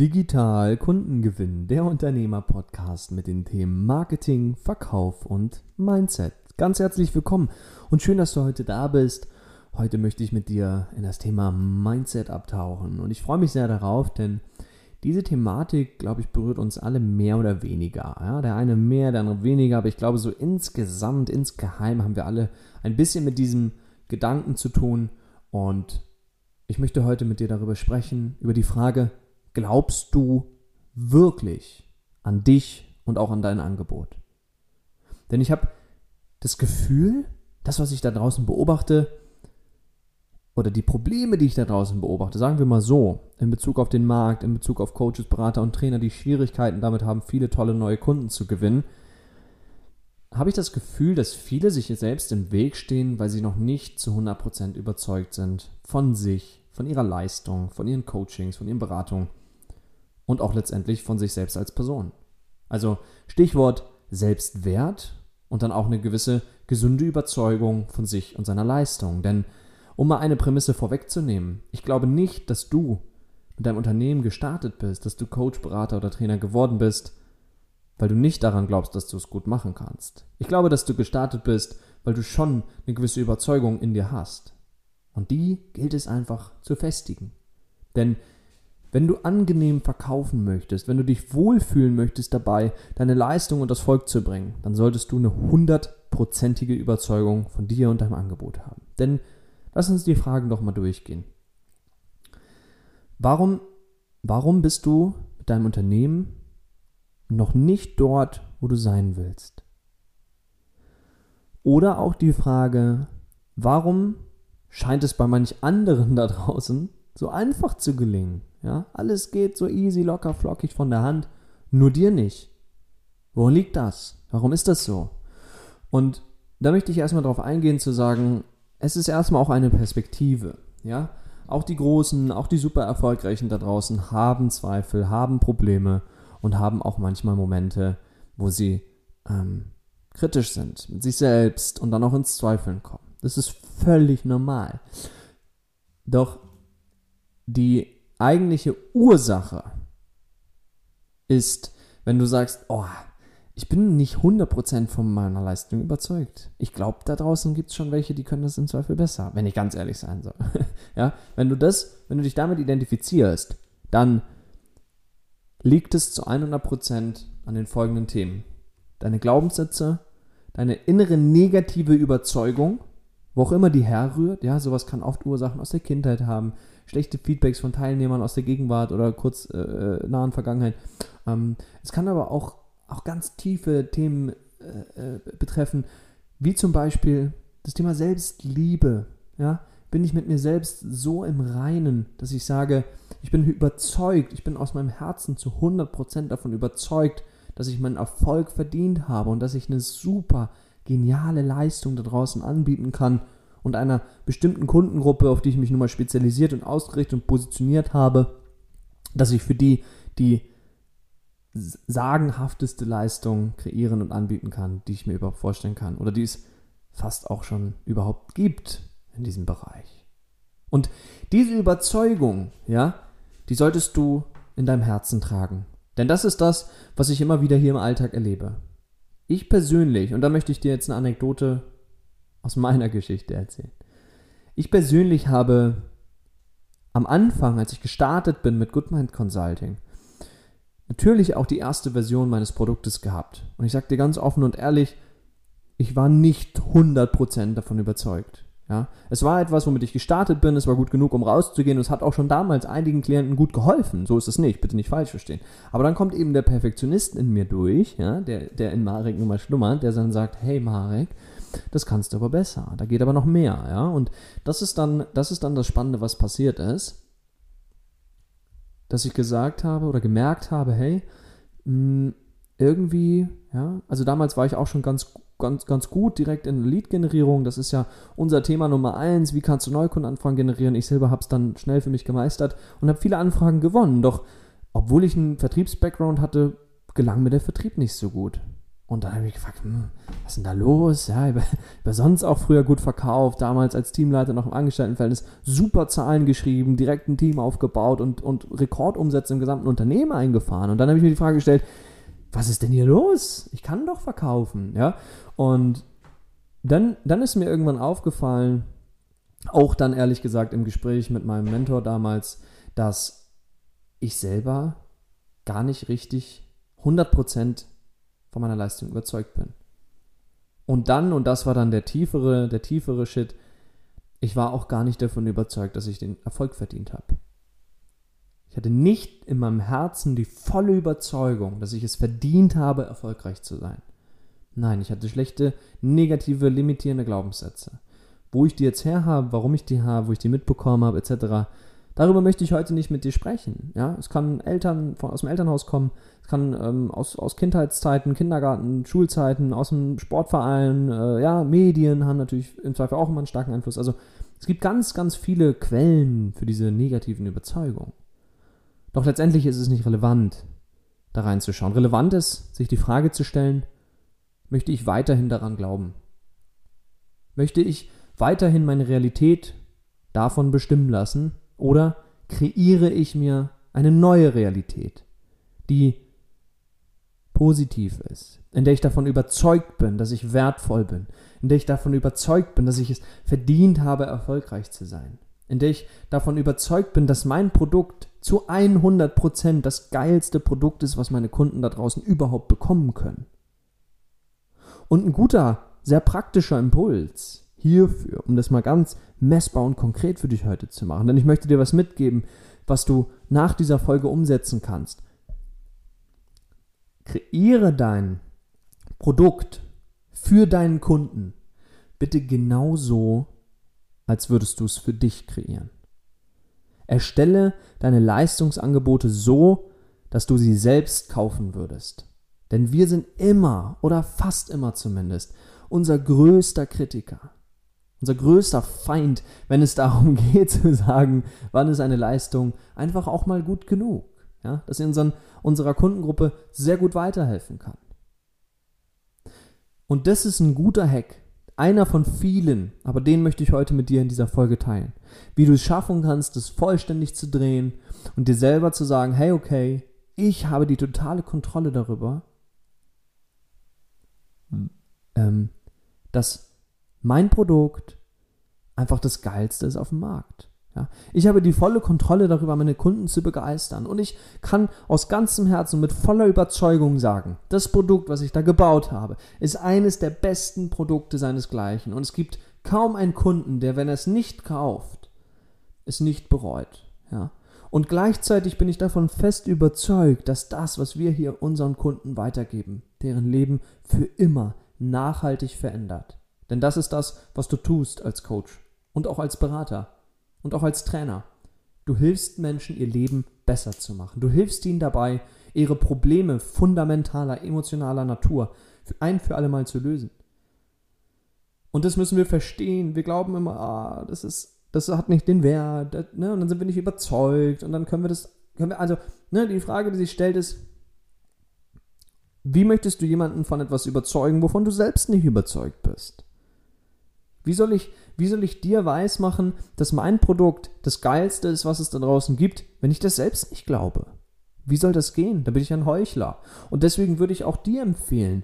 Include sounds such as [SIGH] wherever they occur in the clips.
Digital Kundengewinn, der Unternehmer-Podcast mit den Themen Marketing, Verkauf und Mindset. Ganz herzlich willkommen und schön, dass du heute da bist. Heute möchte ich mit dir in das Thema Mindset abtauchen und ich freue mich sehr darauf, denn diese Thematik, glaube ich, berührt uns alle mehr oder weniger. Ja, der eine mehr, der andere weniger, aber ich glaube, so insgesamt, insgeheim haben wir alle ein bisschen mit diesem Gedanken zu tun und ich möchte heute mit dir darüber sprechen, über die Frage, glaubst du wirklich an dich und auch an dein Angebot? Denn ich habe das Gefühl, das, was ich da draußen beobachte, oder die Probleme, die ich da draußen beobachte, sagen wir mal so, in Bezug auf den Markt, in Bezug auf Coaches, Berater und Trainer, die Schwierigkeiten damit haben, viele tolle neue Kunden zu gewinnen, habe ich das Gefühl, dass viele sich selbst im Weg stehen, weil sie noch nicht zu 100% überzeugt sind von sich, von ihrer Leistung, von ihren Coachings, von ihren Beratungen und auch letztendlich von sich selbst als Person. Also Stichwort Selbstwert und dann auch eine gewisse gesunde Überzeugung von sich und seiner Leistung. Denn um mal eine Prämisse vorwegzunehmen, ich glaube nicht, dass du mit deinem Unternehmen gestartet bist, dass du Coach, Berater oder Trainer geworden bist, weil du nicht daran glaubst, dass du es gut machen kannst. Ich glaube, dass du gestartet bist, weil du schon eine gewisse Überzeugung in dir hast. Und die gilt es einfach zu festigen. Denn wenn du angenehm verkaufen möchtest, wenn du dich wohlfühlen möchtest dabei, deine Leistung und das Volk zu bringen, dann solltest du eine hundertprozentige Überzeugung von dir und deinem Angebot haben. Denn lass uns die Fragen doch mal durchgehen. Warum, warum bist du mit deinem Unternehmen noch nicht dort, wo du sein willst? Oder auch die Frage, warum scheint es bei manch anderen da draußen so einfach zu gelingen? Ja, alles geht so easy, locker, flockig von der Hand, nur dir nicht. Woran liegt das? Warum ist das so? Und da möchte ich erstmal darauf eingehen zu sagen, es ist erstmal auch eine Perspektive. Ja, auch die Großen, auch die super Erfolgreichen da draußen haben Zweifel, haben Probleme und haben auch manchmal Momente, wo sie ähm, kritisch sind mit sich selbst und dann auch ins Zweifeln kommen. Das ist völlig normal. Doch die eigentliche Ursache ist, wenn du sagst, oh, ich bin nicht 100% von meiner Leistung überzeugt. Ich glaube, da draußen gibt es schon welche, die können das im Zweifel besser, wenn ich ganz ehrlich sein soll. [LAUGHS] ja, wenn du das, wenn du dich damit identifizierst, dann liegt es zu 100% an den folgenden Themen. Deine Glaubenssätze, deine innere negative Überzeugung, wo auch immer die herrührt, ja, sowas kann oft Ursachen aus der Kindheit haben, schlechte Feedbacks von Teilnehmern aus der Gegenwart oder kurz äh, äh, nahen Vergangenheit. Ähm, es kann aber auch, auch ganz tiefe Themen äh, äh, betreffen, wie zum Beispiel das Thema Selbstliebe. Ja? Bin ich mit mir selbst so im Reinen, dass ich sage, ich bin überzeugt, ich bin aus meinem Herzen zu 100% davon überzeugt, dass ich meinen Erfolg verdient habe und dass ich eine super geniale Leistung da draußen anbieten kann und einer bestimmten Kundengruppe, auf die ich mich nun mal spezialisiert und ausgerichtet und positioniert habe, dass ich für die die sagenhafteste Leistung kreieren und anbieten kann, die ich mir überhaupt vorstellen kann oder die es fast auch schon überhaupt gibt in diesem Bereich. Und diese Überzeugung, ja, die solltest du in deinem Herzen tragen. Denn das ist das, was ich immer wieder hier im Alltag erlebe. Ich persönlich, und da möchte ich dir jetzt eine Anekdote aus meiner Geschichte erzählen. Ich persönlich habe am Anfang, als ich gestartet bin mit Goodmind Consulting, natürlich auch die erste Version meines Produktes gehabt. Und ich sage dir ganz offen und ehrlich, ich war nicht 100% davon überzeugt. Ja, es war etwas, womit ich gestartet bin, es war gut genug, um rauszugehen und es hat auch schon damals einigen Klienten gut geholfen. So ist es nicht, bitte nicht falsch verstehen. Aber dann kommt eben der Perfektionist in mir durch, ja, der, der in Marek nun mal schlummert, der dann sagt, hey Marek, das kannst du aber besser, da geht aber noch mehr, ja. Und das ist dann, das ist dann das Spannende, was passiert ist, dass ich gesagt habe oder gemerkt habe, hey, mh, hm, irgendwie, ja, also damals war ich auch schon ganz ganz, ganz gut direkt in Lead-Generierung. Das ist ja unser Thema Nummer eins. Wie kannst du Neukundenanfragen generieren? Ich selber habe es dann schnell für mich gemeistert und habe viele Anfragen gewonnen. Doch obwohl ich einen Vertriebs-Background hatte, gelang mir der Vertrieb nicht so gut. Und dann habe ich gefragt, hm, was ist denn da los? Ja, ich habe sonst auch früher gut verkauft, damals als Teamleiter noch im Angestelltenverhältnis, super Zahlen geschrieben, direkt ein Team aufgebaut und, und Rekordumsätze im gesamten Unternehmen eingefahren. Und dann habe ich mir die Frage gestellt, was ist denn hier los? Ich kann doch verkaufen, ja. Und dann, dann ist mir irgendwann aufgefallen, auch dann ehrlich gesagt im Gespräch mit meinem Mentor damals, dass ich selber gar nicht richtig 100% von meiner Leistung überzeugt bin. Und dann, und das war dann der tiefere, der tiefere Shit, ich war auch gar nicht davon überzeugt, dass ich den Erfolg verdient habe. Ich hatte nicht in meinem Herzen die volle Überzeugung, dass ich es verdient habe, erfolgreich zu sein. Nein, ich hatte schlechte, negative, limitierende Glaubenssätze. Wo ich die jetzt her habe, warum ich die habe, wo ich die mitbekommen habe, etc., Darüber möchte ich heute nicht mit dir sprechen. Ja, es kann Eltern von, aus dem Elternhaus kommen, es kann ähm, aus, aus Kindheitszeiten, Kindergarten, Schulzeiten, aus dem Sportverein, äh, ja, Medien haben natürlich im Zweifel auch immer einen starken Einfluss. Also es gibt ganz, ganz viele Quellen für diese negativen Überzeugungen. Doch letztendlich ist es nicht relevant, da reinzuschauen. Relevant ist, sich die Frage zu stellen, möchte ich weiterhin daran glauben? Möchte ich weiterhin meine Realität davon bestimmen lassen, oder kreiere ich mir eine neue Realität, die positiv ist, in der ich davon überzeugt bin, dass ich wertvoll bin, in der ich davon überzeugt bin, dass ich es verdient habe, erfolgreich zu sein, in der ich davon überzeugt bin, dass mein Produkt zu 100% das geilste Produkt ist, was meine Kunden da draußen überhaupt bekommen können. Und ein guter, sehr praktischer Impuls hierfür, um das mal ganz messbar und konkret für dich heute zu machen. Denn ich möchte dir was mitgeben, was du nach dieser Folge umsetzen kannst. Kreiere dein Produkt für deinen Kunden bitte genauso, als würdest du es für dich kreieren. Erstelle deine Leistungsangebote so, dass du sie selbst kaufen würdest. Denn wir sind immer oder fast immer zumindest unser größter Kritiker. Unser größter Feind, wenn es darum [LAUGHS] geht zu sagen, wann ist eine Leistung einfach auch mal gut genug. Ja, dass sie unseren, unserer Kundengruppe sehr gut weiterhelfen kann. Und das ist ein guter Hack. Einer von vielen, aber den möchte ich heute mit dir in dieser Folge teilen. Wie du es schaffen kannst, das vollständig zu drehen und dir selber zu sagen, hey, okay, ich habe die totale Kontrolle darüber, ähm, dass mein Produkt einfach das Geilste ist auf dem Markt. Ja, ich habe die volle Kontrolle darüber, meine Kunden zu begeistern. Und ich kann aus ganzem Herzen mit voller Überzeugung sagen, das Produkt, was ich da gebaut habe, ist eines der besten Produkte seinesgleichen. Und es gibt kaum einen Kunden, der, wenn er es nicht kauft, es nicht bereut. Ja? Und gleichzeitig bin ich davon fest überzeugt, dass das, was wir hier unseren Kunden weitergeben, deren Leben für immer nachhaltig verändert. Denn das ist das, was du tust als Coach und auch als Berater und auch als Trainer. Du hilfst Menschen, ihr Leben besser zu machen. Du hilfst ihnen dabei, ihre Probleme fundamentaler, emotionaler Natur ein für alle Mal zu lösen. Und das müssen wir verstehen. Wir glauben immer, ah, das ist, das hat nicht den Wert, ne? und dann sind wir nicht überzeugt und dann können wir das, können wir, also, ne, die Frage, die sich stellt, ist, wie möchtest du jemanden von etwas überzeugen, wovon du selbst nicht überzeugt bist? Wie soll ich, wie soll ich dir weismachen, dass mein Produkt das Geilste ist, was es da draußen gibt, wenn ich das selbst nicht glaube? Wie soll das gehen? Da bin ich ein Heuchler. Und deswegen würde ich auch dir empfehlen,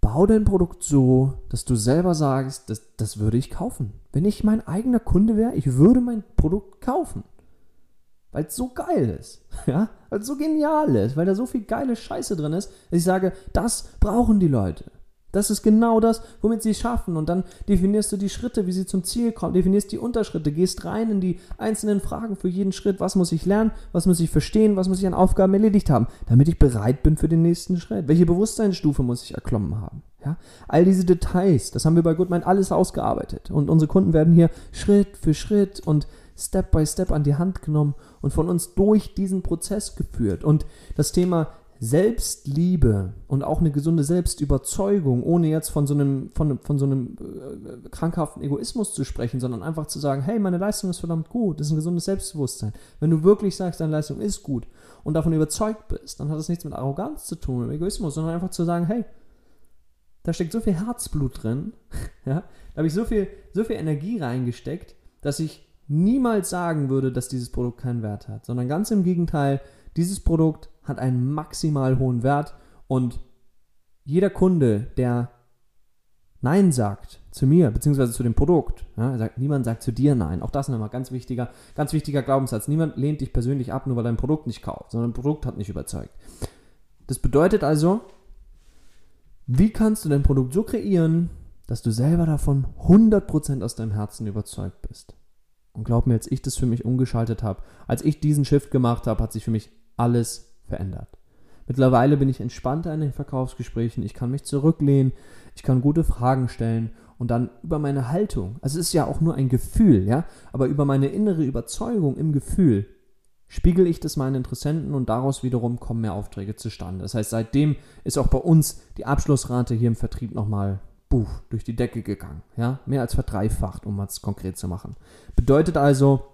bau dein Produkt so, dass du selber sagst, das, das würde ich kaufen. Wenn ich mein eigener Kunde wäre, ich würde mein Produkt kaufen. Weil es so geil ist. [LAUGHS] Ja? Weil es so genial ist. Weil da so viel geile Scheiße drin ist, dass ich sage, das brauchen die Leute. Das ist genau das, womit sie es schaffen. Und dann definierst du die Schritte, wie sie zum Ziel kommen, definierst die Unterschritte, gehst rein in die einzelnen Fragen für jeden Schritt. Was muss ich lernen? Was muss ich verstehen? Was muss ich an Aufgaben erledigt haben, damit ich bereit bin für den nächsten Schritt? Welche Bewusstseinsstufe muss ich erklommen haben? Ja? All diese Details, das haben wir bei Goodmind alles ausgearbeitet. Und unsere Kunden werden hier Schritt für Schritt und Step by Step an die Hand genommen und von uns durch diesen Prozess geführt. Und das Thema Selbstliebe und auch eine gesunde Selbstüberzeugung, ohne jetzt von so einem, von, von so einem äh, krankhaften Egoismus zu sprechen, sondern einfach zu sagen, hey, meine Leistung ist verdammt gut, das ist ein gesundes Selbstbewusstsein. Wenn du wirklich sagst, deine Leistung ist gut und davon überzeugt bist, dann hat das nichts mit Arroganz zu tun, mit Egoismus, sondern einfach zu sagen, hey, da steckt so viel Herzblut drin, [LAUGHS] ja, da habe ich so viel, so viel Energie reingesteckt, dass ich niemals sagen würde, dass dieses Produkt keinen Wert hat, sondern ganz im Gegenteil, dieses Produkt hat einen maximal hohen Wert und jeder Kunde, der Nein sagt zu mir, beziehungsweise zu dem Produkt, ja, sagt, niemand sagt zu dir Nein. Auch das ist nochmal ganz wichtiger, ganz wichtiger Glaubenssatz. Niemand lehnt dich persönlich ab, nur weil dein Produkt nicht kauft, sondern ein Produkt hat nicht überzeugt. Das bedeutet also, wie kannst du dein Produkt so kreieren, dass du selber davon 100% aus deinem Herzen überzeugt bist? Und glaub mir, als ich das für mich umgeschaltet habe, als ich diesen Shift gemacht habe, hat sich für mich alles verändert. Mittlerweile bin ich entspannter in den Verkaufsgesprächen, ich kann mich zurücklehnen, ich kann gute Fragen stellen und dann über meine Haltung, also es ist ja auch nur ein Gefühl, ja, aber über meine innere Überzeugung im Gefühl spiegel ich das meinen Interessenten und daraus wiederum kommen mehr Aufträge zustande. Das heißt, seitdem ist auch bei uns die Abschlussrate hier im Vertrieb nochmal buh, durch die Decke gegangen. Ja? Mehr als verdreifacht, um es konkret zu machen. Bedeutet also,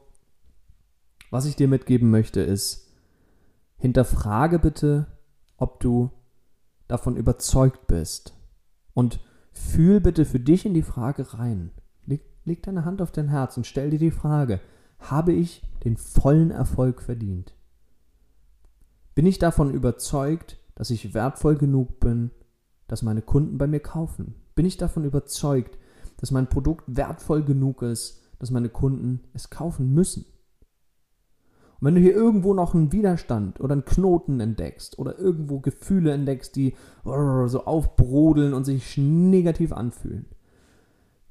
was ich dir mitgeben möchte, ist, hinterfrage bitte, ob du davon überzeugt bist. Und fühl bitte für dich in die Frage rein. Leg, leg deine Hand auf dein Herz und stell dir die Frage, habe ich den vollen Erfolg verdient? Bin ich davon überzeugt, dass ich wertvoll genug bin, dass meine Kunden bei mir kaufen? Bin ich davon überzeugt, dass mein Produkt wertvoll genug ist, dass meine Kunden es kaufen müssen? Und wenn du hier irgendwo noch einen Widerstand oder einen Knoten entdeckst oder irgendwo Gefühle entdeckst, die so aufbrodeln und sich negativ anfühlen,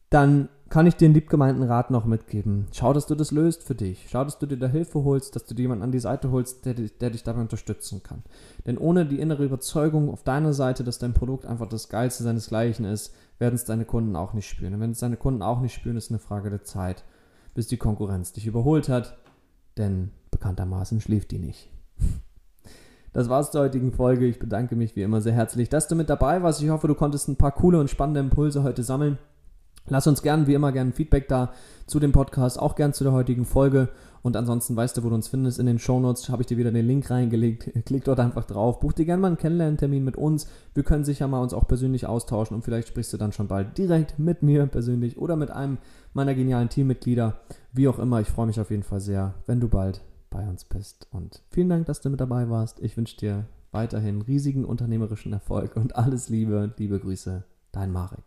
dann kann ich dir einen liebgemeinten Rat noch mitgeben. Schau, dass du das löst für dich. Schau, dass du dir da Hilfe holst, dass du dir jemanden an die Seite holst, der, der dich dabei unterstützen kann. Denn ohne die innere Überzeugung auf deiner Seite, dass dein Produkt einfach das Geilste seinesgleichen ist, werden es deine Kunden auch nicht spüren. Und wenn es deine Kunden auch nicht spüren, ist es eine Frage der Zeit, bis die Konkurrenz dich überholt hat. Denn bekanntermaßen schläft die nicht. Das war's zur heutigen Folge. Ich bedanke mich wie immer sehr herzlich, dass du mit dabei warst. Ich hoffe, du konntest ein paar coole und spannende Impulse heute sammeln. Lass uns gern, wie immer, gern Feedback da zu dem Podcast, auch gern zu der heutigen Folge. Und ansonsten weißt du, wo du uns findest. In den Shownotes habe ich dir wieder den Link reingelegt. [LAUGHS] Klick dort einfach drauf. Buch dir gerne mal einen Kennenlerntermin mit uns. Wir können sicher mal uns auch persönlich austauschen und vielleicht sprichst du dann schon bald direkt mit mir persönlich oder mit einem meiner genialen Teammitglieder. Wie auch immer, ich freue mich auf jeden Fall sehr, wenn du bald bei uns bist. Und vielen Dank, dass du mit dabei warst. Ich wünsche dir weiterhin riesigen unternehmerischen Erfolg und alles Liebe. Liebe Grüße, dein Marek.